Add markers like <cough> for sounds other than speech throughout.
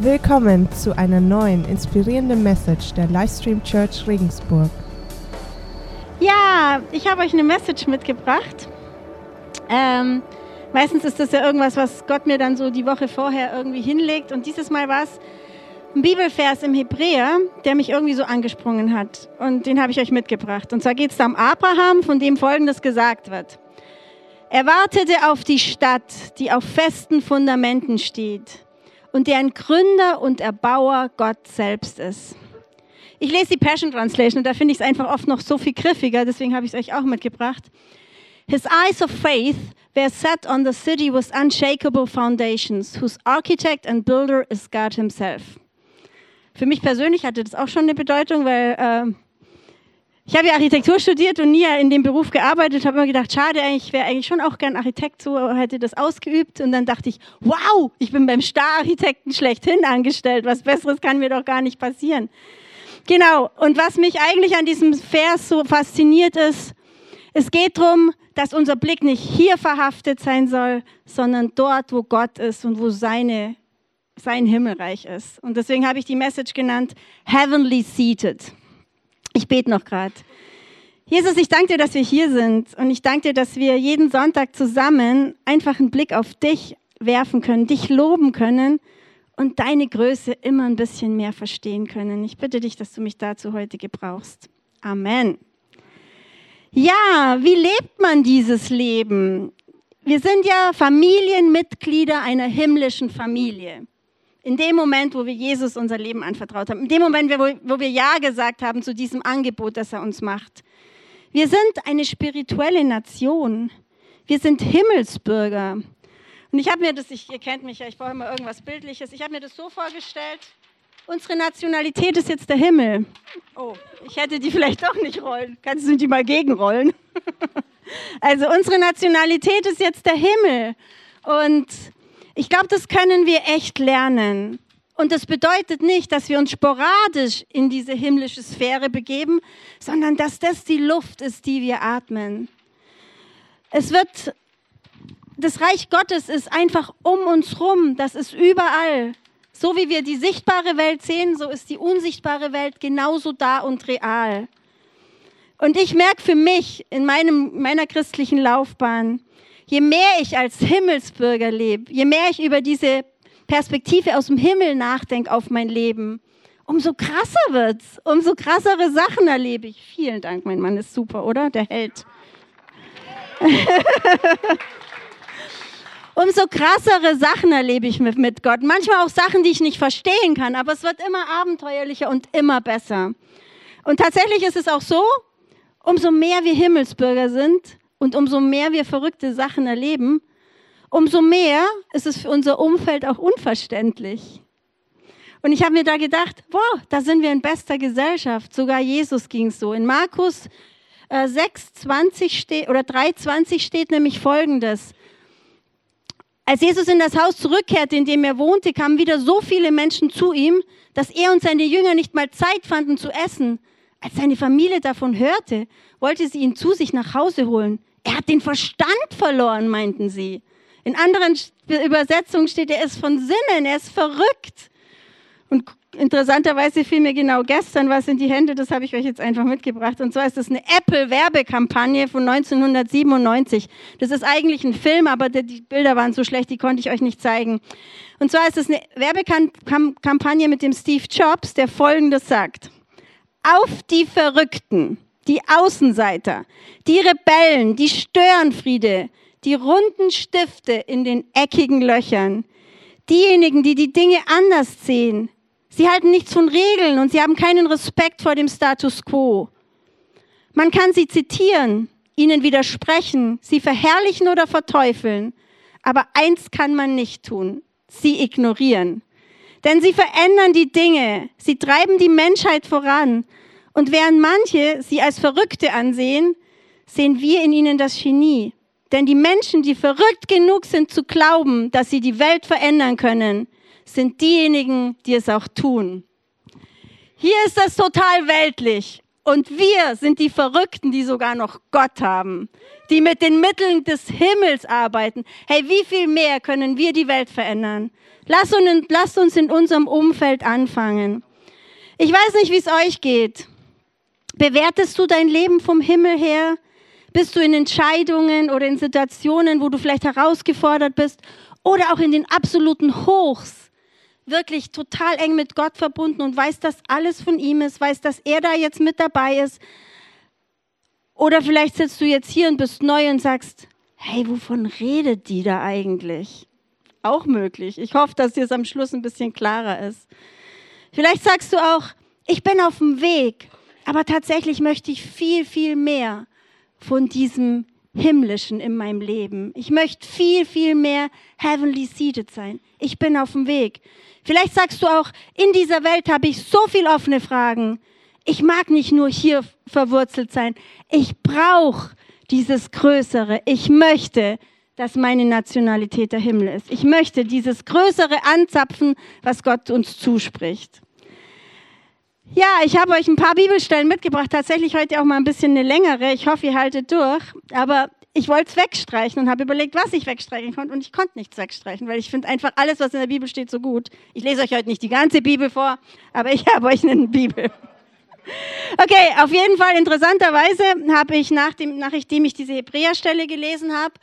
Willkommen zu einer neuen inspirierenden Message der Livestream Church Regensburg. Ja, ich habe euch eine Message mitgebracht. Ähm, meistens ist das ja irgendwas, was Gott mir dann so die Woche vorher irgendwie hinlegt. Und dieses Mal war es ein Bibelvers im Hebräer, der mich irgendwie so angesprungen hat. Und den habe ich euch mitgebracht. Und zwar geht es da um Abraham, von dem Folgendes gesagt wird. Er wartete auf die Stadt, die auf festen Fundamenten steht und deren Gründer und Erbauer Gott selbst ist. Ich lese die Passion Translation und da finde ich es einfach oft noch so viel griffiger, deswegen habe ich es euch auch mitgebracht. His eyes of faith were set on the city with unshakable foundations, whose architect and builder is God himself. Für mich persönlich hatte das auch schon eine Bedeutung, weil äh, ich habe ja Architektur studiert und nie in dem Beruf gearbeitet, habe immer gedacht, schade, ich wäre eigentlich schon auch gern Architekt, so hätte das ausgeübt. Und dann dachte ich, wow, ich bin beim Star-Architekten schlechthin angestellt. Was Besseres kann mir doch gar nicht passieren. Genau. Und was mich eigentlich an diesem Vers so fasziniert ist, es geht darum, dass unser Blick nicht hier verhaftet sein soll, sondern dort, wo Gott ist und wo seine, sein Himmelreich ist. Und deswegen habe ich die Message genannt, Heavenly Seated. Ich bete noch gerade. Jesus, ich danke dir, dass wir hier sind und ich danke dir, dass wir jeden Sonntag zusammen einfach einen Blick auf dich werfen können, dich loben können und deine Größe immer ein bisschen mehr verstehen können. Ich bitte dich, dass du mich dazu heute gebrauchst. Amen. Ja, wie lebt man dieses Leben? Wir sind ja Familienmitglieder einer himmlischen Familie. In dem Moment, wo wir Jesus unser Leben anvertraut haben, in dem Moment, wo wir Ja gesagt haben zu diesem Angebot, das er uns macht. Wir sind eine spirituelle Nation. Wir sind Himmelsbürger. Und ich habe mir das, ich, ihr kennt mich ja, ich brauche immer irgendwas Bildliches, ich habe mir das so vorgestellt, unsere Nationalität ist jetzt der Himmel. Oh, ich hätte die vielleicht doch nicht rollen. Kannst du die mal gegenrollen? <laughs> also unsere Nationalität ist jetzt der Himmel. Und ich glaube, das können wir echt lernen. Und das bedeutet nicht, dass wir uns sporadisch in diese himmlische Sphäre begeben, sondern dass das die Luft ist, die wir atmen. Es wird, das Reich Gottes ist einfach um uns rum, das ist überall. So wie wir die sichtbare Welt sehen, so ist die unsichtbare Welt genauso da und real. Und ich merke für mich in meinem, meiner christlichen Laufbahn, je mehr ich als Himmelsbürger lebe, je mehr ich über diese Perspektive aus dem Himmel nachdenke auf mein Leben, umso krasser wird's, umso krassere Sachen erlebe ich. Vielen Dank, mein Mann ist super, oder? Der Held. <laughs> umso krassere Sachen erlebe ich mit, mit Gott. Manchmal auch Sachen, die ich nicht verstehen kann, aber es wird immer abenteuerlicher und immer besser. Und tatsächlich ist es auch so, umso mehr wir Himmelsbürger sind, und umso mehr wir verrückte Sachen erleben, umso mehr ist es für unser Umfeld auch unverständlich. Und ich habe mir da gedacht, boah, da sind wir in bester Gesellschaft. Sogar Jesus ging so. In Markus äh, 6, 20 steht, oder 3, 20 steht nämlich Folgendes. Als Jesus in das Haus zurückkehrte, in dem er wohnte, kamen wieder so viele Menschen zu ihm, dass er und seine Jünger nicht mal Zeit fanden zu essen. Als seine Familie davon hörte, wollte sie ihn zu sich nach Hause holen. Er hat den Verstand verloren, meinten sie. In anderen Übersetzungen steht, er ist von Sinnen, er ist verrückt. Und interessanterweise fiel mir genau gestern was in die Hände, das habe ich euch jetzt einfach mitgebracht. Und zwar ist das eine Apple-Werbekampagne von 1997. Das ist eigentlich ein Film, aber die Bilder waren so schlecht, die konnte ich euch nicht zeigen. Und zwar ist es eine Werbekampagne mit dem Steve Jobs, der Folgendes sagt. Auf die Verrückten die Außenseiter, die Rebellen, die Störenfriede, die runden Stifte in den eckigen Löchern, diejenigen, die die Dinge anders sehen. Sie halten nichts von Regeln und sie haben keinen Respekt vor dem Status quo. Man kann sie zitieren, ihnen widersprechen, sie verherrlichen oder verteufeln, aber eins kann man nicht tun, sie ignorieren. Denn sie verändern die Dinge, sie treiben die Menschheit voran und während manche sie als Verrückte ansehen, sehen wir in ihnen das Genie. Denn die Menschen, die verrückt genug sind zu glauben, dass sie die Welt verändern können, sind diejenigen, die es auch tun. Hier ist das total weltlich. Und wir sind die Verrückten, die sogar noch Gott haben, die mit den Mitteln des Himmels arbeiten. Hey, wie viel mehr können wir die Welt verändern? Lasst uns, uns in unserem Umfeld anfangen. Ich weiß nicht, wie es euch geht. Bewertest du dein Leben vom Himmel her? Bist du in Entscheidungen oder in Situationen, wo du vielleicht herausgefordert bist oder auch in den absoluten Hochs wirklich total eng mit Gott verbunden und weiß, dass alles von ihm ist, weiß, dass er da jetzt mit dabei ist. Oder vielleicht sitzt du jetzt hier und bist neu und sagst, hey, wovon redet die da eigentlich? Auch möglich. Ich hoffe, dass dir es am Schluss ein bisschen klarer ist. Vielleicht sagst du auch, ich bin auf dem Weg, aber tatsächlich möchte ich viel, viel mehr von diesem Himmlischen in meinem Leben. Ich möchte viel, viel mehr heavenly seated sein. Ich bin auf dem Weg. Vielleicht sagst du auch, in dieser Welt habe ich so viele offene Fragen. Ich mag nicht nur hier verwurzelt sein. Ich brauche dieses Größere. Ich möchte, dass meine Nationalität der Himmel ist. Ich möchte dieses Größere anzapfen, was Gott uns zuspricht. Ja, ich habe euch ein paar Bibelstellen mitgebracht, tatsächlich heute auch mal ein bisschen eine längere. Ich hoffe, ihr haltet durch. Aber ich wollte es wegstreichen und habe überlegt, was ich wegstreichen konnte und ich konnte nichts wegstreichen, weil ich finde einfach alles, was in der Bibel steht, so gut. Ich lese euch heute nicht die ganze Bibel vor, aber ich <laughs> habe euch eine Bibel. Okay, auf jeden Fall interessanterweise habe ich, nachdem, nachdem ich diese Hebräerstelle gelesen habe,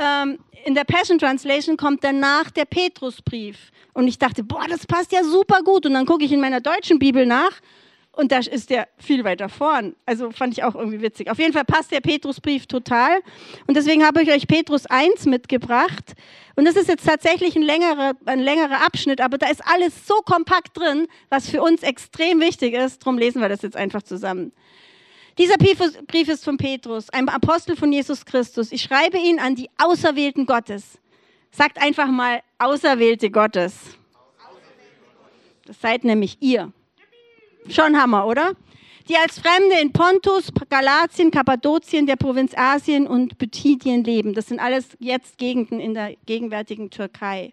ähm, in der Passion Translation kommt danach der Petrusbrief. Und ich dachte, boah, das passt ja super gut. Und dann gucke ich in meiner deutschen Bibel nach und da ist der viel weiter vorn. Also fand ich auch irgendwie witzig. Auf jeden Fall passt der Petrusbrief total. Und deswegen habe ich euch Petrus 1 mitgebracht. Und das ist jetzt tatsächlich ein längerer, ein längerer Abschnitt, aber da ist alles so kompakt drin, was für uns extrem wichtig ist. Darum lesen wir das jetzt einfach zusammen. Dieser Brief ist von Petrus, einem Apostel von Jesus Christus. Ich schreibe ihn an die Auserwählten Gottes. Sagt einfach mal Auserwählte Gottes. Das seid nämlich ihr. Schon Hammer, oder? Die als Fremde in Pontus, Galatien, Kappadokien, der Provinz Asien und Bithydien leben. Das sind alles jetzt Gegenden in der gegenwärtigen Türkei.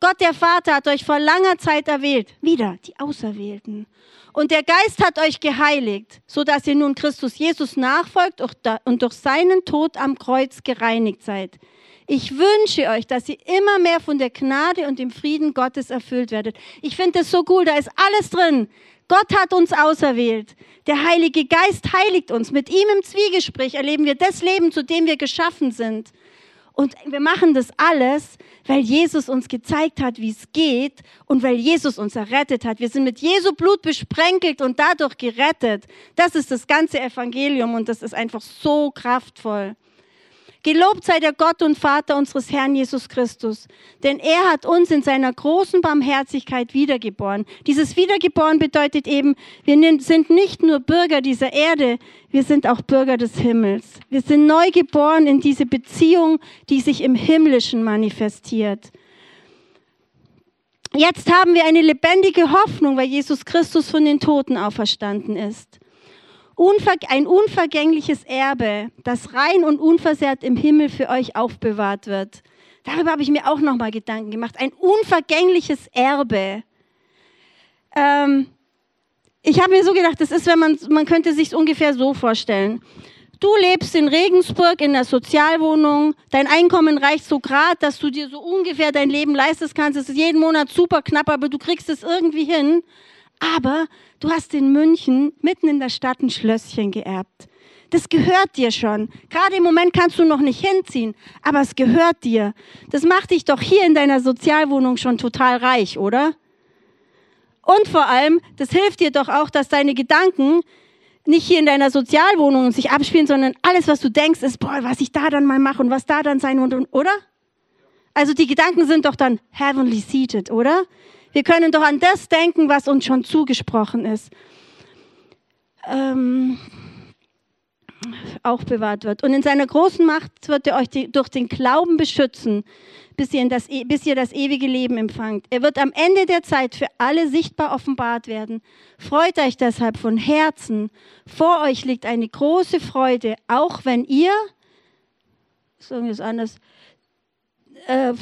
Gott der Vater hat euch vor langer Zeit erwählt. Wieder die Auserwählten. Und der Geist hat euch geheiligt, so dass ihr nun Christus Jesus nachfolgt und durch seinen Tod am Kreuz gereinigt seid. Ich wünsche euch, dass ihr immer mehr von der Gnade und dem Frieden Gottes erfüllt werdet. Ich finde das so cool, da ist alles drin. Gott hat uns auserwählt. Der Heilige Geist heiligt uns. Mit ihm im Zwiegespräch erleben wir das Leben, zu dem wir geschaffen sind. Und wir machen das alles, weil Jesus uns gezeigt hat, wie es geht und weil Jesus uns errettet hat. Wir sind mit Jesu Blut besprenkelt und dadurch gerettet. Das ist das ganze Evangelium und das ist einfach so kraftvoll. Gelobt sei der Gott und Vater unseres Herrn Jesus Christus, denn er hat uns in seiner großen Barmherzigkeit wiedergeboren. Dieses Wiedergeboren bedeutet eben, wir sind nicht nur Bürger dieser Erde, wir sind auch Bürger des Himmels. Wir sind neu geboren in diese Beziehung, die sich im Himmlischen manifestiert. Jetzt haben wir eine lebendige Hoffnung, weil Jesus Christus von den Toten auferstanden ist ein unvergängliches Erbe, das rein und unversehrt im Himmel für euch aufbewahrt wird. Darüber habe ich mir auch nochmal Gedanken gemacht. Ein unvergängliches Erbe. Ähm, ich habe mir so gedacht, das ist, wenn man, man könnte sich ungefähr so vorstellen. Du lebst in Regensburg in der Sozialwohnung, dein Einkommen reicht so grad, dass du dir so ungefähr dein Leben leisten kannst. Es ist jeden Monat super knapp, aber du kriegst es irgendwie hin. Aber du hast in München mitten in der Stadt ein Schlösschen geerbt. Das gehört dir schon. Gerade im Moment kannst du noch nicht hinziehen, aber es gehört dir. Das macht dich doch hier in deiner Sozialwohnung schon total reich, oder? Und vor allem, das hilft dir doch auch, dass deine Gedanken nicht hier in deiner Sozialwohnung sich abspielen, sondern alles, was du denkst, ist, boah, was ich da dann mal mache und was da dann sein und, und oder? Also die Gedanken sind doch dann heavenly seated, oder? Wir können doch an das denken, was uns schon zugesprochen ist. Ähm, auch bewahrt wird. Und in seiner großen Macht wird er euch die, durch den Glauben beschützen, bis ihr, das, e, bis ihr das ewige Leben empfangt. Er wird am Ende der Zeit für alle sichtbar offenbart werden. Freut euch deshalb von Herzen. Vor euch liegt eine große Freude, auch wenn ihr, ist irgendwas anderes, äh,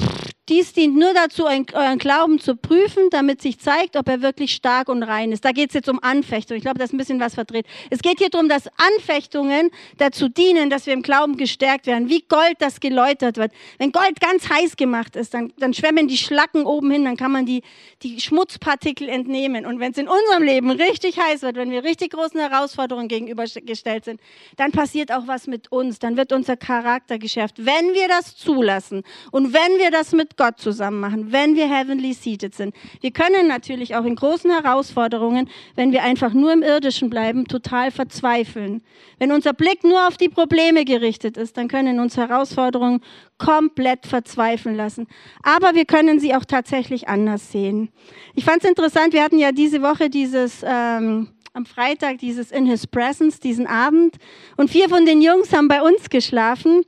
dies dient nur dazu, euren Glauben zu prüfen, damit sich zeigt, ob er wirklich stark und rein ist. Da geht es jetzt um Anfechtung. Ich glaube, das ist ein bisschen was verdreht. Es geht hier darum, dass Anfechtungen dazu dienen, dass wir im Glauben gestärkt werden, wie Gold, das geläutert wird. Wenn Gold ganz heiß gemacht ist, dann, dann schwemmen die Schlacken oben hin, dann kann man die, die Schmutzpartikel entnehmen. Und wenn es in unserem Leben richtig heiß wird, wenn wir richtig großen Herausforderungen gegenübergestellt sind, dann passiert auch was mit uns. Dann wird unser Charakter geschärft, wenn wir das zulassen und wenn wir das mit Gott zusammen machen, wenn wir heavenly seated sind. Wir können natürlich auch in großen Herausforderungen, wenn wir einfach nur im Irdischen bleiben, total verzweifeln. Wenn unser Blick nur auf die Probleme gerichtet ist, dann können uns Herausforderungen komplett verzweifeln lassen. Aber wir können sie auch tatsächlich anders sehen. Ich fand es interessant, wir hatten ja diese Woche dieses... Ähm, am Freitag dieses In His Presence, diesen Abend. Und vier von den Jungs haben bei uns geschlafen.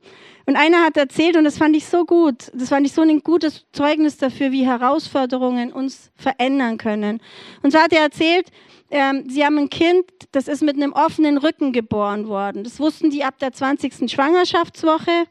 Und einer hat erzählt, und das fand ich so gut, das fand ich so ein gutes Zeugnis dafür, wie Herausforderungen uns verändern können. Und so hat er erzählt, ähm, sie haben ein Kind, das ist mit einem offenen Rücken geboren worden. Das wussten die ab der 20. Schwangerschaftswoche.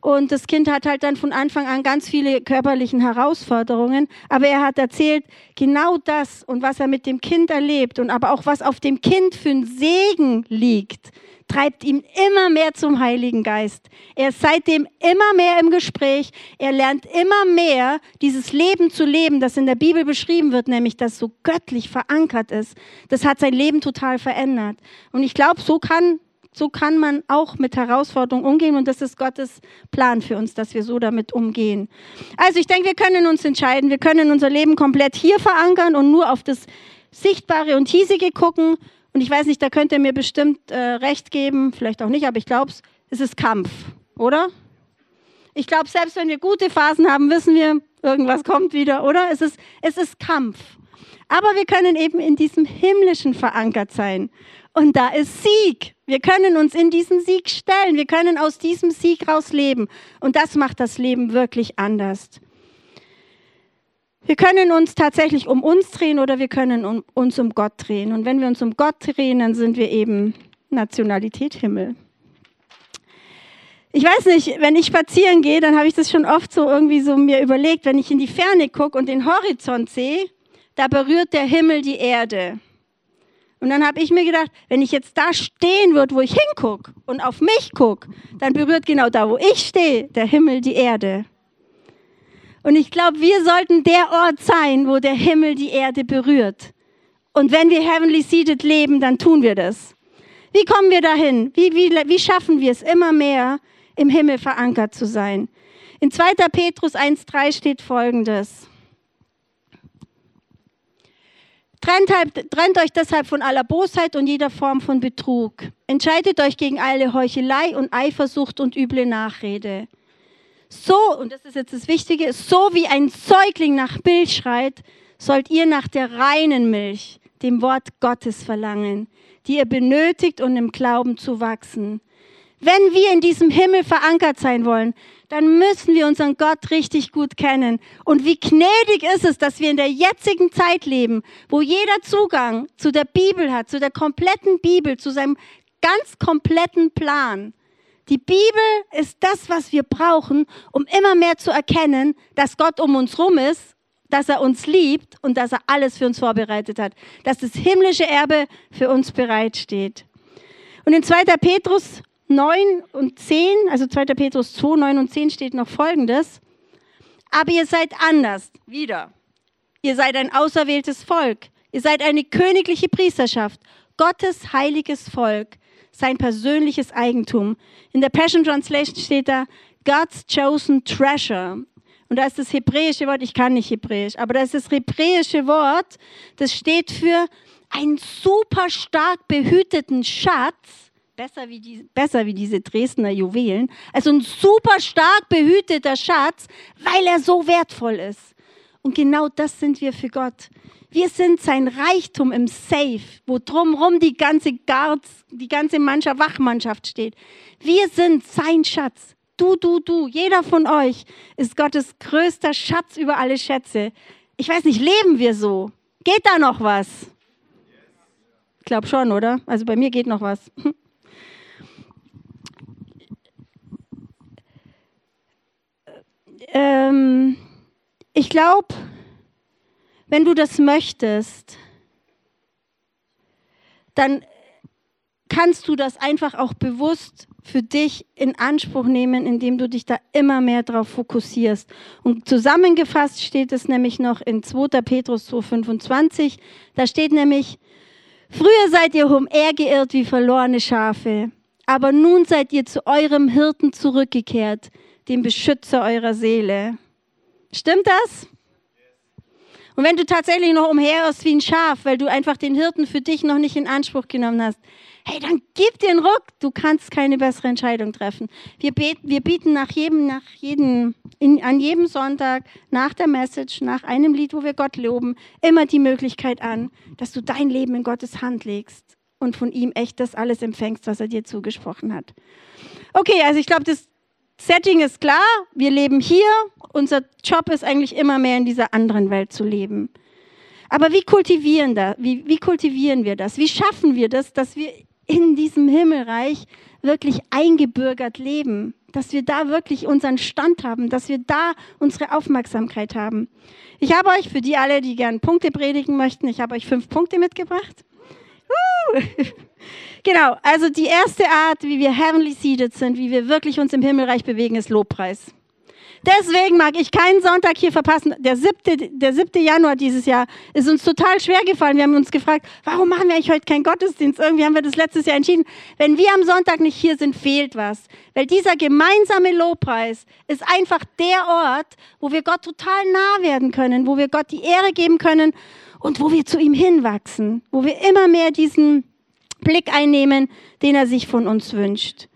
Und das Kind hat halt dann von Anfang an ganz viele körperlichen Herausforderungen. Aber er hat erzählt, genau das und was er mit dem Kind erlebt und aber auch was auf dem Kind für ein Segen liegt, treibt ihn immer mehr zum Heiligen Geist. Er ist seitdem immer mehr im Gespräch. Er lernt immer mehr, dieses Leben zu leben, das in der Bibel beschrieben wird, nämlich das so göttlich verankert ist. Das hat sein Leben total verändert. Und ich glaube, so kann so kann man auch mit Herausforderungen umgehen und das ist Gottes Plan für uns, dass wir so damit umgehen. Also ich denke, wir können uns entscheiden, wir können unser Leben komplett hier verankern und nur auf das Sichtbare und Hiesige gucken und ich weiß nicht, da könnt ihr mir bestimmt äh, recht geben, vielleicht auch nicht, aber ich glaube, es ist Kampf, oder? Ich glaube, selbst wenn wir gute Phasen haben, wissen wir, irgendwas kommt wieder, oder? Es ist, es ist Kampf. Aber wir können eben in diesem Himmlischen verankert sein. Und da ist Sieg. Wir können uns in diesen Sieg stellen. Wir können aus diesem Sieg raus leben. Und das macht das Leben wirklich anders. Wir können uns tatsächlich um uns drehen oder wir können um, uns um Gott drehen. Und wenn wir uns um Gott drehen, dann sind wir eben Nationalität Himmel. Ich weiß nicht, wenn ich spazieren gehe, dann habe ich das schon oft so irgendwie so mir überlegt, wenn ich in die Ferne gucke und den Horizont sehe, da berührt der Himmel die Erde. Und dann habe ich mir gedacht, wenn ich jetzt da stehen würde, wo ich hingucke und auf mich gucke, dann berührt genau da, wo ich stehe, der Himmel die Erde. Und ich glaube, wir sollten der Ort sein, wo der Himmel die Erde berührt. Und wenn wir heavenly seated leben, dann tun wir das. Wie kommen wir dahin? Wie, wie, wie schaffen wir es immer mehr, im Himmel verankert zu sein? In 2. Petrus 1.3 steht folgendes. Trennt, halt, trennt, euch deshalb von aller Bosheit und jeder Form von Betrug. Entscheidet euch gegen alle Heuchelei und Eifersucht und üble Nachrede. So, und das ist jetzt das Wichtige, so wie ein Säugling nach Milch schreit, sollt ihr nach der reinen Milch, dem Wort Gottes verlangen, die ihr benötigt, um im Glauben zu wachsen. Wenn wir in diesem Himmel verankert sein wollen, dann müssen wir unseren Gott richtig gut kennen. Und wie gnädig ist es, dass wir in der jetzigen Zeit leben, wo jeder Zugang zu der Bibel hat, zu der kompletten Bibel, zu seinem ganz kompletten Plan. Die Bibel ist das, was wir brauchen, um immer mehr zu erkennen, dass Gott um uns rum ist, dass er uns liebt und dass er alles für uns vorbereitet hat, dass das himmlische Erbe für uns bereitsteht. Und in 2. Petrus 9 und 10, also 2. Petrus 2, 9 und 10 steht noch Folgendes. Aber ihr seid anders, wieder. Ihr seid ein auserwähltes Volk. Ihr seid eine königliche Priesterschaft, Gottes heiliges Volk sein persönliches Eigentum. In der Passion Translation steht da God's chosen treasure. Und da ist das hebräische Wort, ich kann nicht hebräisch, aber das ist das hebräische Wort, das steht für einen super stark behüteten Schatz, besser wie, die, besser wie diese Dresdner Juwelen, also ein super stark behüteter Schatz, weil er so wertvoll ist. Und genau das sind wir für Gott. Wir sind sein Reichtum im Safe, wo drumherum die ganze Guards, die ganze Mannschaft, Wachmannschaft steht. Wir sind sein Schatz. Du, du, du, jeder von euch ist Gottes größter Schatz über alle Schätze. Ich weiß nicht, leben wir so? Geht da noch was? Ich glaube schon, oder? Also bei mir geht noch was. <laughs> ähm, ich glaube, wenn du das möchtest, dann kannst du das einfach auch bewusst für dich in Anspruch nehmen, indem du dich da immer mehr drauf fokussierst. Und zusammengefasst steht es nämlich noch in 2. Petrus 2,25. Da steht nämlich, früher seid ihr umhergeirrt wie verlorene Schafe, aber nun seid ihr zu eurem Hirten zurückgekehrt, dem Beschützer eurer Seele. Stimmt das? Und wenn du tatsächlich noch umherirrst wie ein Schaf, weil du einfach den Hirten für dich noch nicht in Anspruch genommen hast, hey, dann gib den Ruck. Du kannst keine bessere Entscheidung treffen. Wir, beten, wir bieten nach jedem, nach jedem, in, an jedem Sonntag, nach der Message, nach einem Lied, wo wir Gott loben, immer die Möglichkeit an, dass du dein Leben in Gottes Hand legst und von ihm echt das alles empfängst, was er dir zugesprochen hat. Okay, also ich glaube, das Setting ist klar. Wir leben hier. Unser Job ist eigentlich immer mehr in dieser anderen Welt zu leben. Aber wie kultivieren, da, wie, wie kultivieren wir das? Wie schaffen wir das, dass wir in diesem Himmelreich wirklich eingebürgert leben? Dass wir da wirklich unseren Stand haben, dass wir da unsere Aufmerksamkeit haben. Ich habe euch, für die alle, die gern Punkte predigen möchten, ich habe euch fünf Punkte mitgebracht. Uh. <laughs> Genau, also die erste Art, wie wir heavenly seated sind, wie wir wirklich uns im Himmelreich bewegen, ist Lobpreis. Deswegen mag ich keinen Sonntag hier verpassen. Der 7. Der 7. Januar dieses Jahr ist uns total schwer gefallen. Wir haben uns gefragt, warum machen wir eigentlich heute keinen Gottesdienst? Irgendwie haben wir das letztes Jahr entschieden. Wenn wir am Sonntag nicht hier sind, fehlt was. Weil dieser gemeinsame Lobpreis ist einfach der Ort, wo wir Gott total nah werden können, wo wir Gott die Ehre geben können und wo wir zu ihm hinwachsen, wo wir immer mehr diesen Blick einnehmen, den er sich von uns wünscht.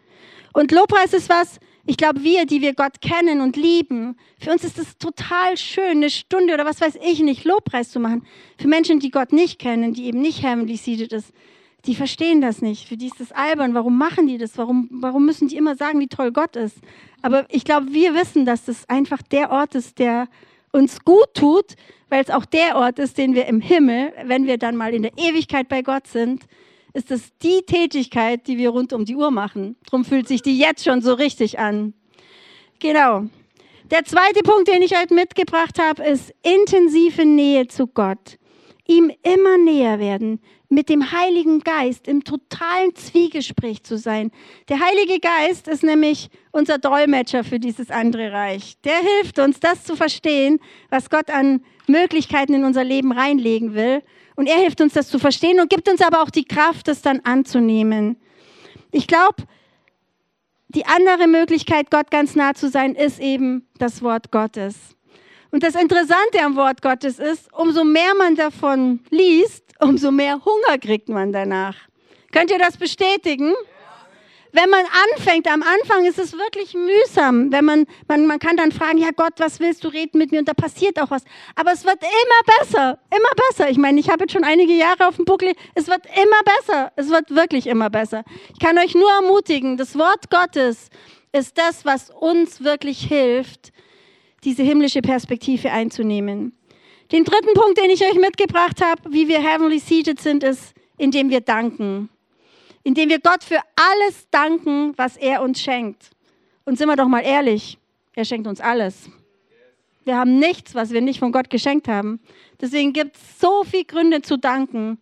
Und Lobpreis ist was, ich glaube, wir, die wir Gott kennen und lieben, für uns ist es total schön, eine Stunde oder was weiß ich nicht, Lobpreis zu machen. Für Menschen, die Gott nicht kennen, die eben nicht heavenly seated ist, die verstehen das nicht. Für die ist das albern. Warum machen die das? Warum, warum müssen die immer sagen, wie toll Gott ist? Aber ich glaube, wir wissen, dass das einfach der Ort ist, der uns gut tut, weil es auch der Ort ist, den wir im Himmel, wenn wir dann mal in der Ewigkeit bei Gott sind, ist es die Tätigkeit, die wir rund um die Uhr machen. Drum fühlt sich die jetzt schon so richtig an. Genau. Der zweite Punkt, den ich heute mitgebracht habe, ist intensive Nähe zu Gott. Ihm immer näher werden, mit dem Heiligen Geist im totalen Zwiegespräch zu sein. Der Heilige Geist ist nämlich unser Dolmetscher für dieses andere Reich. Der hilft uns, das zu verstehen, was Gott an Möglichkeiten in unser Leben reinlegen will und er hilft uns, das zu verstehen und gibt uns aber auch die Kraft, das dann anzunehmen. Ich glaube, die andere Möglichkeit, Gott ganz nah zu sein, ist eben das Wort Gottes. Und das Interessante am Wort Gottes ist, umso mehr man davon liest, umso mehr Hunger kriegt man danach. Könnt ihr das bestätigen? Wenn man anfängt, am Anfang ist es wirklich mühsam, wenn man, man, man kann dann fragen, ja Gott, was willst du reden mit mir? Und da passiert auch was. Aber es wird immer besser, immer besser. Ich meine, ich habe jetzt schon einige Jahre auf dem Buckel. Es wird immer besser. Es wird wirklich immer besser. Ich kann euch nur ermutigen, das Wort Gottes ist das, was uns wirklich hilft, diese himmlische Perspektive einzunehmen. Den dritten Punkt, den ich euch mitgebracht habe, wie wir heavenly seated sind, ist, indem wir danken indem wir Gott für alles danken, was er uns schenkt. Und sind wir doch mal ehrlich, er schenkt uns alles. Wir haben nichts, was wir nicht von Gott geschenkt haben. Deswegen gibt es so viele Gründe zu danken.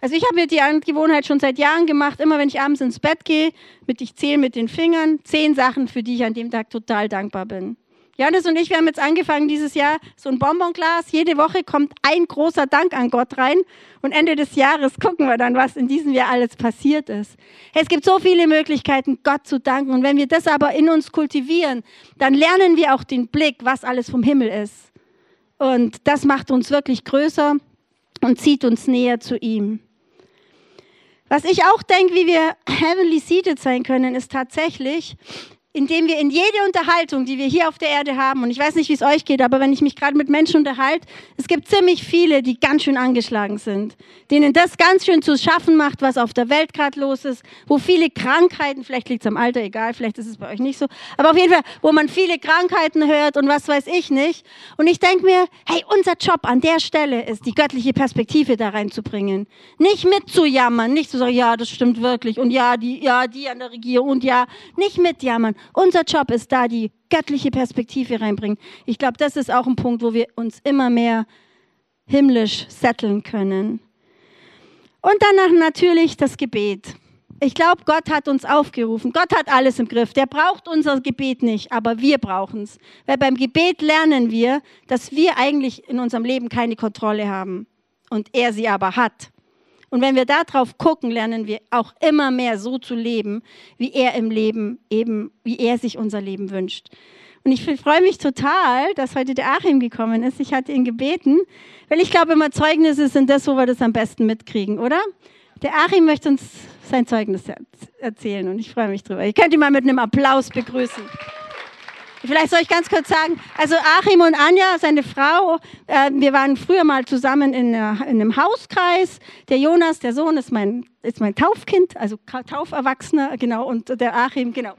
Also ich habe mir die Gewohnheit schon seit Jahren gemacht, immer wenn ich abends ins Bett gehe, mit ich zähle mit den Fingern zehn Sachen, für die ich an dem Tag total dankbar bin. Janis und ich, wir haben jetzt angefangen dieses Jahr so ein Bonbonglas. Jede Woche kommt ein großer Dank an Gott rein. Und Ende des Jahres gucken wir dann, was in diesem Jahr alles passiert ist. Es gibt so viele Möglichkeiten, Gott zu danken. Und wenn wir das aber in uns kultivieren, dann lernen wir auch den Blick, was alles vom Himmel ist. Und das macht uns wirklich größer und zieht uns näher zu ihm. Was ich auch denke, wie wir heavenly seated sein können, ist tatsächlich, indem wir in jede Unterhaltung, die wir hier auf der Erde haben, und ich weiß nicht, wie es euch geht, aber wenn ich mich gerade mit Menschen unterhalte, es gibt ziemlich viele, die ganz schön angeschlagen sind, denen das ganz schön zu schaffen macht, was auf der Welt gerade los ist, wo viele Krankheiten, vielleicht liegt es am Alter, egal, vielleicht ist es bei euch nicht so, aber auf jeden Fall, wo man viele Krankheiten hört und was weiß ich nicht. Und ich denke mir, hey, unser Job an der Stelle ist, die göttliche Perspektive da reinzubringen. Nicht mitzujammern, nicht zu sagen, ja, das stimmt wirklich und ja, die, ja, die an der Regierung und ja, nicht mitjammern, Unser Job ist da, die göttliche Perspektive reinbringen. Ich glaube, das ist auch ein Punkt, wo wir uns immer mehr himmlisch setteln können. Und danach natürlich das Gebet. Ich glaube, Gott hat uns aufgerufen. Gott hat alles im Griff. Der braucht unser Gebet nicht, aber wir brauchen es. Weil beim Gebet lernen wir, dass wir eigentlich in unserem Leben keine Kontrolle haben und er sie aber hat. Und wenn wir darauf gucken, lernen wir auch immer mehr so zu leben, wie er im Leben eben, wie er sich unser Leben wünscht. Und ich freue mich total, dass heute der Achim gekommen ist. Ich hatte ihn gebeten, weil ich glaube, immer Zeugnisse sind das, wo wir das am besten mitkriegen, oder? Der Achim möchte uns sein Zeugnis erzählen und ich freue mich drüber. Ich könnte ihn mal mit einem Applaus begrüßen. Vielleicht soll ich ganz kurz sagen, also Achim und Anja, seine Frau, äh, wir waren früher mal zusammen in, äh, in, einem Hauskreis. Der Jonas, der Sohn, ist mein, ist mein Taufkind, also Tauferwachsener, genau, und der Achim, genau.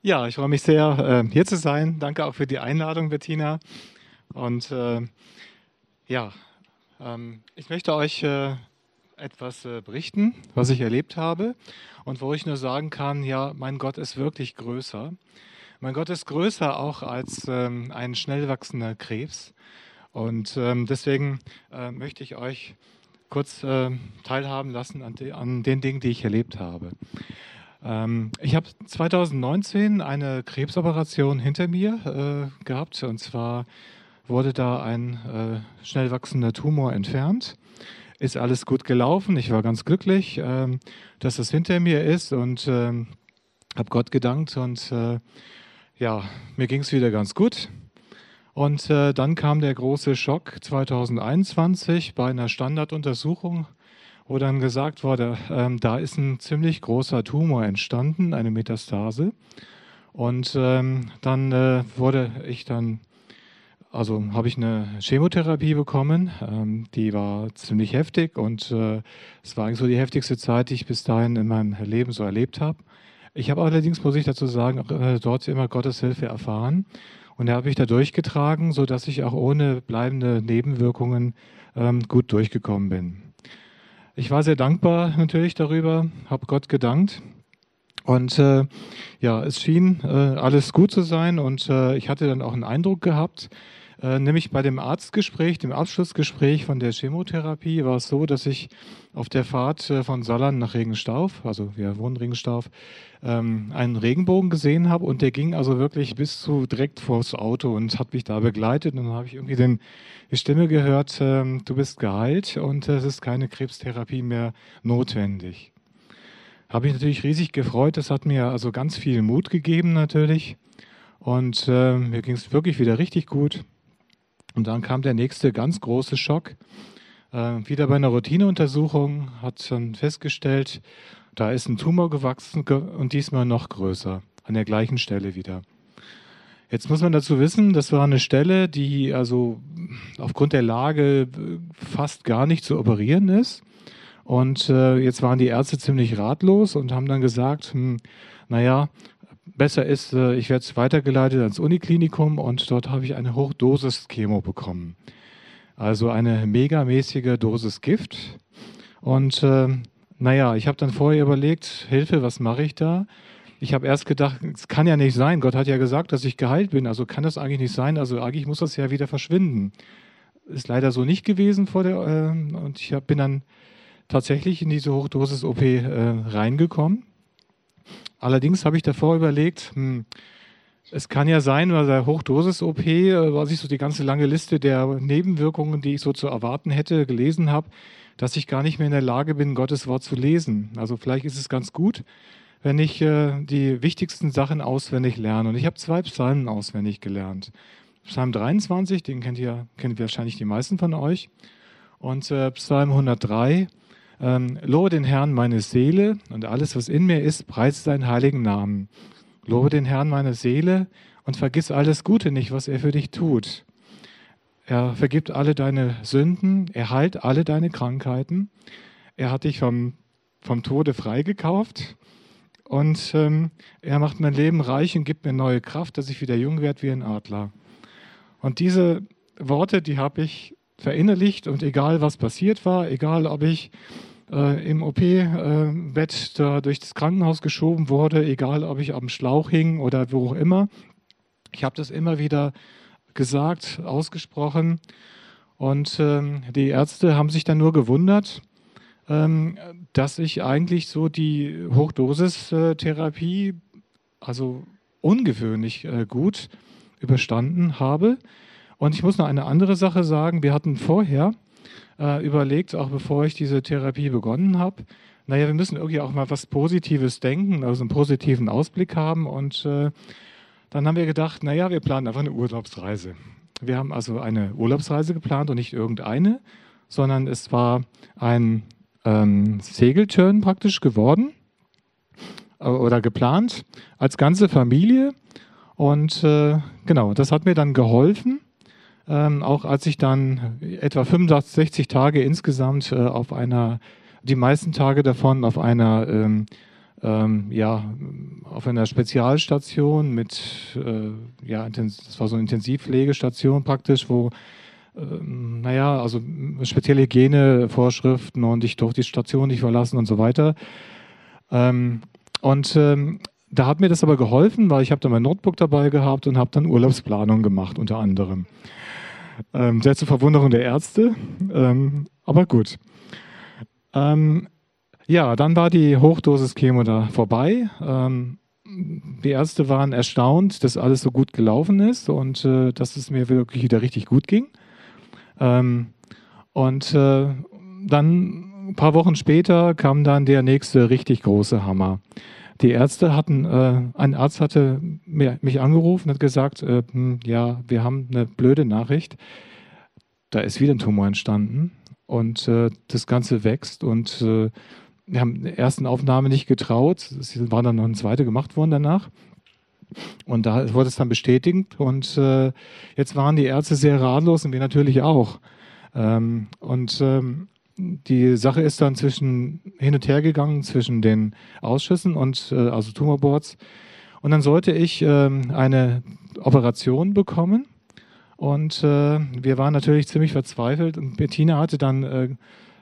Ja, ich freue mich sehr, äh, hier zu sein. Danke auch für die Einladung, Bettina. Und äh, ja, ähm, ich möchte euch äh, etwas äh, berichten, was ich erlebt habe und wo ich nur sagen kann, ja, mein Gott ist wirklich größer. Mein Gott ist größer auch als ähm, ein schnell wachsender Krebs. Und ähm, deswegen äh, möchte ich euch kurz äh, teilhaben lassen an, de, an, den Dingen, die ich erlebt habe. Ähm, ich habe 2019 eine Krebsoperation hinter mir äh, gehabt. Und zwar wurde da ein äh, schnell wachsender Tumor entfernt ist alles gut gelaufen. Ich war ganz glücklich, ähm, dass das hinter mir ist und ähm, habe Gott gedankt und äh, ja, mir ging es wieder ganz gut. Und äh, dann kam der große Schock 2021 bei einer Standarduntersuchung, wo dann gesagt wurde, ähm, da ist ein ziemlich großer Tumor entstanden, eine Metastase. Und ähm, dann äh, wurde ich dann also habe ich eine Chemotherapie bekommen, ähm, die war ziemlich heftig und äh, es war eigentlich so die heftigste Zeit, die ich bis dahin in meinem Leben so erlebt habe. Ich habe allerdings, muss ich dazu sagen, äh, dort immer Gottes Hilfe erfahren und er hat mich da durchgetragen, sodass ich auch ohne bleibende Nebenwirkungen ähm, gut durchgekommen bin. Ich war sehr dankbar natürlich darüber, habe Gott gedankt und äh, ja, es schien äh, alles gut zu sein und äh, ich hatte dann auch einen Eindruck gehabt, äh, nämlich bei dem Arztgespräch, dem Abschlussgespräch von der Chemotherapie war es so, dass ich auf der Fahrt äh, von Saarland nach Regenstauf, also wir wohnen Regenstauf, ähm, einen Regenbogen gesehen habe und der ging also wirklich bis zu direkt vors Auto und hat mich da begleitet und dann habe ich irgendwie den, die Stimme gehört, ähm, du bist geheilt und es ist keine Krebstherapie mehr notwendig. Habe ich natürlich riesig gefreut, das hat mir also ganz viel Mut gegeben natürlich und äh, mir ging es wirklich wieder richtig gut. Und dann kam der nächste ganz große Schock. Äh, wieder bei einer Routineuntersuchung hat dann festgestellt, da ist ein Tumor gewachsen und diesmal noch größer, an der gleichen Stelle wieder. Jetzt muss man dazu wissen, das war eine Stelle, die also aufgrund der Lage fast gar nicht zu operieren ist. Und äh, jetzt waren die Ärzte ziemlich ratlos und haben dann gesagt, hm, naja, besser ist, äh, ich werde weitergeleitet ans Uniklinikum und dort habe ich eine Hochdosis-Chemo bekommen. Also eine megamäßige Dosis Gift. Und äh, naja, ich habe dann vorher überlegt, Hilfe, was mache ich da? Ich habe erst gedacht, es kann ja nicht sein. Gott hat ja gesagt, dass ich geheilt bin. Also kann das eigentlich nicht sein. Also eigentlich muss das ja wieder verschwinden. Ist leider so nicht gewesen vor der. Äh, und ich hab, bin dann tatsächlich in diese Hochdosis-OP äh, reingekommen. Allerdings habe ich davor überlegt, hm, es kann ja sein, bei der Hochdosis-OP, äh, was ich so die ganze lange Liste der Nebenwirkungen, die ich so zu erwarten hätte, gelesen habe, dass ich gar nicht mehr in der Lage bin, Gottes Wort zu lesen. Also vielleicht ist es ganz gut, wenn ich äh, die wichtigsten Sachen auswendig lerne. Und ich habe zwei Psalmen auswendig gelernt. Psalm 23, den kennt ihr, kennen wahrscheinlich die meisten von euch. Und äh, Psalm 103, ähm, Lobe den Herrn meine Seele und alles, was in mir ist, preist seinen heiligen Namen. Lobe den Herrn meine Seele und vergiss alles Gute nicht, was er für dich tut. Er vergibt alle deine Sünden, er heilt alle deine Krankheiten. Er hat dich vom, vom Tode freigekauft und ähm, er macht mein Leben reich und gibt mir neue Kraft, dass ich wieder jung werde wie ein Adler. Und diese Worte, die habe ich verinnerlicht und egal was passiert war, egal ob ich äh, im OP-Bett äh, da durch das Krankenhaus geschoben wurde, egal ob ich am Schlauch hing oder wo auch immer. Ich habe das immer wieder gesagt, ausgesprochen. Und ähm, die Ärzte haben sich dann nur gewundert, ähm, dass ich eigentlich so die Hochdosistherapie, also ungewöhnlich äh, gut überstanden habe. Und ich muss noch eine andere Sache sagen. Wir hatten vorher äh, überlegt, auch bevor ich diese Therapie begonnen habe, naja, wir müssen irgendwie auch mal was Positives denken, also einen positiven Ausblick haben. Und äh, dann haben wir gedacht, naja, wir planen einfach eine Urlaubsreise. Wir haben also eine Urlaubsreise geplant und nicht irgendeine, sondern es war ein ähm, Segeltörn praktisch geworden äh, oder geplant als ganze Familie. Und äh, genau, das hat mir dann geholfen, ähm, auch als ich dann etwa 65, 60 Tage insgesamt äh, auf einer, die meisten Tage davon auf einer, ähm, ähm, ja, auf einer Spezialstation mit, äh, ja, das war so eine Intensivpflegestation praktisch, wo ähm, naja, also spezielle Hygienevorschriften und ich durfte die Station nicht verlassen und so weiter. Ähm, und ähm, da hat mir das aber geholfen, weil ich habe da mein Notebook dabei gehabt und habe dann Urlaubsplanung gemacht unter anderem. Ähm, sehr zur Verwunderung der Ärzte, ähm, aber gut. Ähm, ja, dann war die Hochdosis Chemo da vorbei. Ähm, die Ärzte waren erstaunt, dass alles so gut gelaufen ist und äh, dass es mir wirklich wieder richtig gut ging. Ähm, und äh, dann ein paar Wochen später kam dann der nächste richtig große Hammer. Die Ärzte hatten, äh, ein Arzt hatte mich angerufen und hat gesagt, äh, hm, ja, wir haben eine blöde Nachricht. Da ist wieder ein Tumor entstanden und äh, das Ganze wächst und äh, wir haben die ersten Aufnahme nicht getraut. Es war dann noch eine zweite gemacht worden danach. Und da wurde es dann bestätigt und äh, jetzt waren die Ärzte sehr ratlos und wir natürlich auch. Ähm, und ähm, die Sache ist dann zwischen hin und her gegangen zwischen den Ausschüssen und äh, also Tumorboards. Und dann sollte ich äh, eine Operation bekommen. Und äh, wir waren natürlich ziemlich verzweifelt. Und Bettina hatte dann äh,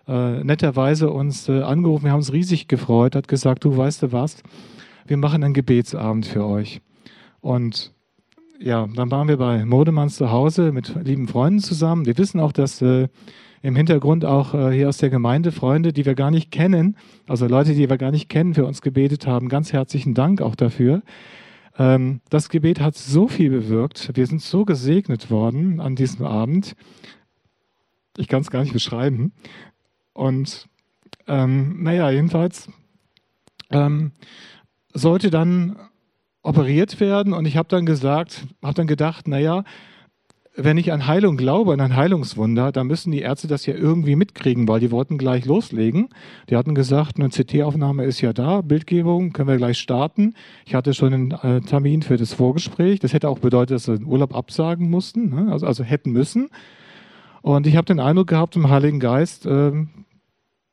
äh, netterweise uns äh, angerufen. Wir haben uns riesig gefreut, hat gesagt, du weißt du was, wir machen einen Gebetsabend für euch. Und ja, dann waren wir bei Modemanns zu Hause mit lieben Freunden zusammen. Wir wissen auch, dass äh, im Hintergrund auch äh, hier aus der Gemeinde Freunde, die wir gar nicht kennen, also Leute, die wir gar nicht kennen, für uns gebetet haben. Ganz herzlichen Dank auch dafür. Ähm, das Gebet hat so viel bewirkt. Wir sind so gesegnet worden an diesem Abend. Ich kann es gar nicht beschreiben. Und ähm, naja, jedenfalls ähm, sollte dann operiert werden und ich habe dann gesagt, habe dann gedacht, naja, wenn ich an Heilung glaube, an ein Heilungswunder, dann müssen die Ärzte das ja irgendwie mitkriegen, weil die wollten gleich loslegen. Die hatten gesagt, eine CT-Aufnahme ist ja da, Bildgebung, können wir gleich starten. Ich hatte schon einen äh, Termin für das Vorgespräch. Das hätte auch bedeutet, dass sie den Urlaub absagen mussten, ne? also, also hätten müssen. Und ich habe den Eindruck gehabt, im Heiligen Geist, äh,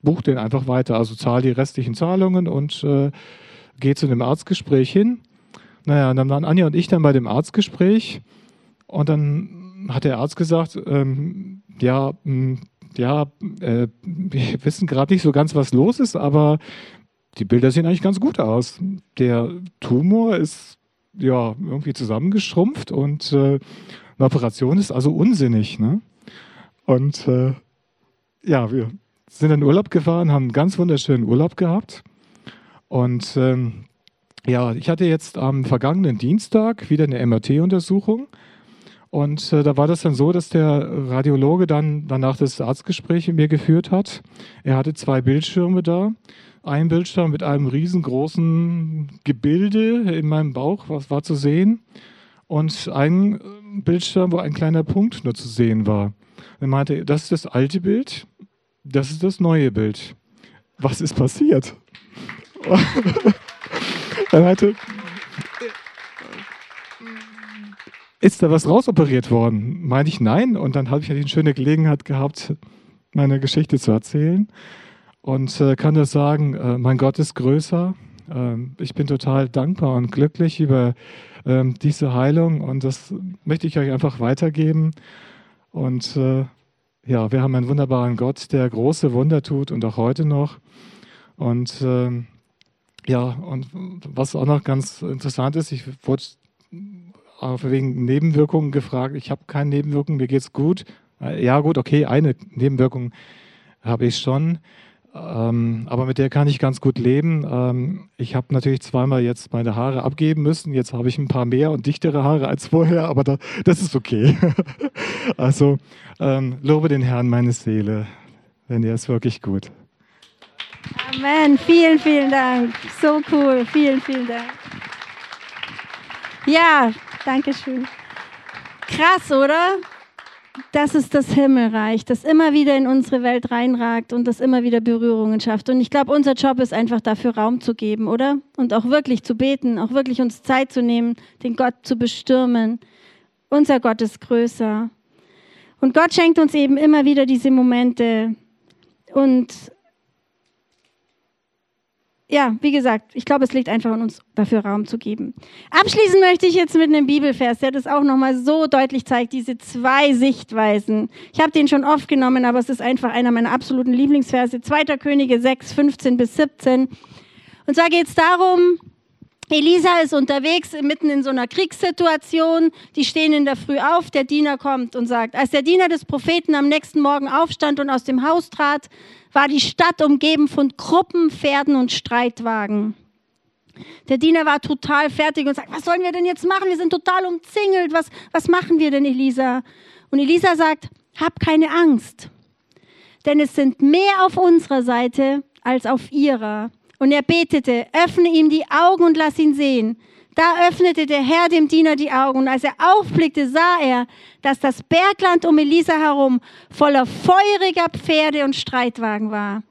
bucht den einfach weiter, also zahl die restlichen Zahlungen und äh, geht zu dem Arztgespräch hin. Naja, dann waren Anja und ich dann bei dem Arztgespräch und dann hat der Arzt gesagt, ähm, ja, mh, hm, ja, äh, wir <laughs> wissen gerade nicht so ganz, was los ist, aber die Bilder sehen eigentlich ganz gut aus. Der Tumor ist ja irgendwie zusammengeschrumpft und äh, eine Operation ist also unsinnig. Ne? Und äh, ja, wir sind in Urlaub gefahren, haben einen ganz wunderschönen Urlaub gehabt. Und ähm, ja, ich hatte jetzt am vergangenen Dienstag wieder eine MRT-Untersuchung. Und äh, da war das dann so, dass der Radiologe dann danach das Arztgespräch mit mir geführt hat. Er hatte zwei Bildschirme da. Ein Bildschirm mit einem riesengroßen Gebilde in meinem Bauch, was war zu sehen. Und ein äh, Bildschirm, wo ein kleiner Punkt nur zu sehen war. Er meinte, das ist das alte Bild, das ist das neue Bild. Was ist passiert? <laughs> er meinte, ist da was rausoperiert worden? Meine ich nein. Und dann habe ich die schöne Gelegenheit gehabt, meine Geschichte zu erzählen. Und äh, kann nur sagen, äh, mein Gott ist größer. Äh, ich bin total dankbar und glücklich über ähm, diese Heilung. Und das möchte ich euch einfach weitergeben. Und äh, ja, wir haben einen wunderbaren Gott, der große Wunder tut und auch heute noch. Und ähm, ja, und was auch noch ganz interessant ist, ich wurde wegen Nebenwirkungen gefragt. Ich habe keine Nebenwirkungen, mir geht's gut. Äh, ja, gut, okay, eine Nebenwirkung habe ich schon. Ähm, aber mit der kann ich ganz gut leben. Ähm, ich habe natürlich zweimal jetzt meine Haare abgeben müssen. Jetzt habe ich ein paar mehr und dichtere Haare als vorher, aber da, das ist okay. <laughs> also ähm, lobe den Herrn meine Seele, denn er ist wirklich gut. Amen. Vielen, vielen Dank. So cool. Vielen, vielen Dank. Ja, danke schön. Krass, oder? das ist das Himmelreich, das immer wieder in unsere Welt reinragt und das immer wieder Berührungen schafft. Und ich glaube, unser Job ist einfach dafür Raum zu geben, oder? Und auch wirklich zu beten, auch wirklich uns Zeit zu nehmen, den Gott zu bestürmen. Unser Gott ist größer. Und Gott schenkt uns eben immer wieder diese Momente. Und ja, wie gesagt, ich glaube, es liegt einfach an uns, dafür Raum zu geben. Abschließen möchte ich jetzt mit einem Bibelvers, der das auch nochmal so deutlich zeigt, diese zwei Sichtweisen. Ich habe den schon oft genommen, aber es ist einfach einer meiner absoluten Lieblingsverse. 2. Könige 6, 15 bis 17. Und zwar geht es darum, Elisa ist unterwegs, mitten in so einer Kriegssituation. Die stehen in der Früh auf. Der Diener kommt und sagt, als der Diener des Propheten am nächsten Morgen aufstand und aus dem Haus trat, war die Stadt umgeben von Gruppen, Pferden und Streitwagen. Der Diener war total fertig und sagt, was sollen wir denn jetzt machen? Wir sind total umzingelt. Was, was machen wir denn, Elisa? Und Elisa sagt, hab keine Angst, denn es sind mehr auf unserer Seite als auf ihrer. Und er betete, öffne ihm die Augen und lass ihn sehen. Da öffnete der Herr dem Diener die Augen und als er aufblickte, sah er, dass das Bergland um Elisa herum voller feuriger Pferde und Streitwagen war.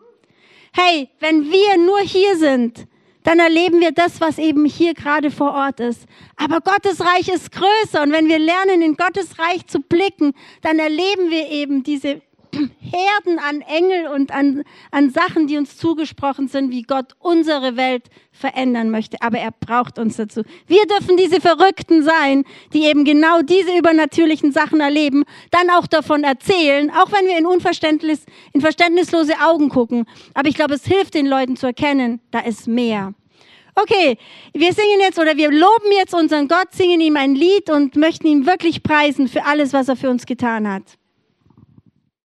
Hey, wenn wir nur hier sind, dann erleben wir das, was eben hier gerade vor Ort ist. Aber Gottes Reich ist größer und wenn wir lernen, in Gottes Reich zu blicken, dann erleben wir eben diese Herden an Engel und an, an Sachen, die uns zugesprochen sind, wie Gott unsere Welt verändern möchte. Aber er braucht uns dazu. Wir dürfen diese Verrückten sein, die eben genau diese übernatürlichen Sachen erleben, dann auch davon erzählen, auch wenn wir in Unverständnis, in verständnislose Augen gucken. Aber ich glaube, es hilft den Leuten zu erkennen, da ist mehr. Okay, wir singen jetzt oder wir loben jetzt unseren Gott, singen ihm ein Lied und möchten ihn wirklich preisen für alles, was er für uns getan hat.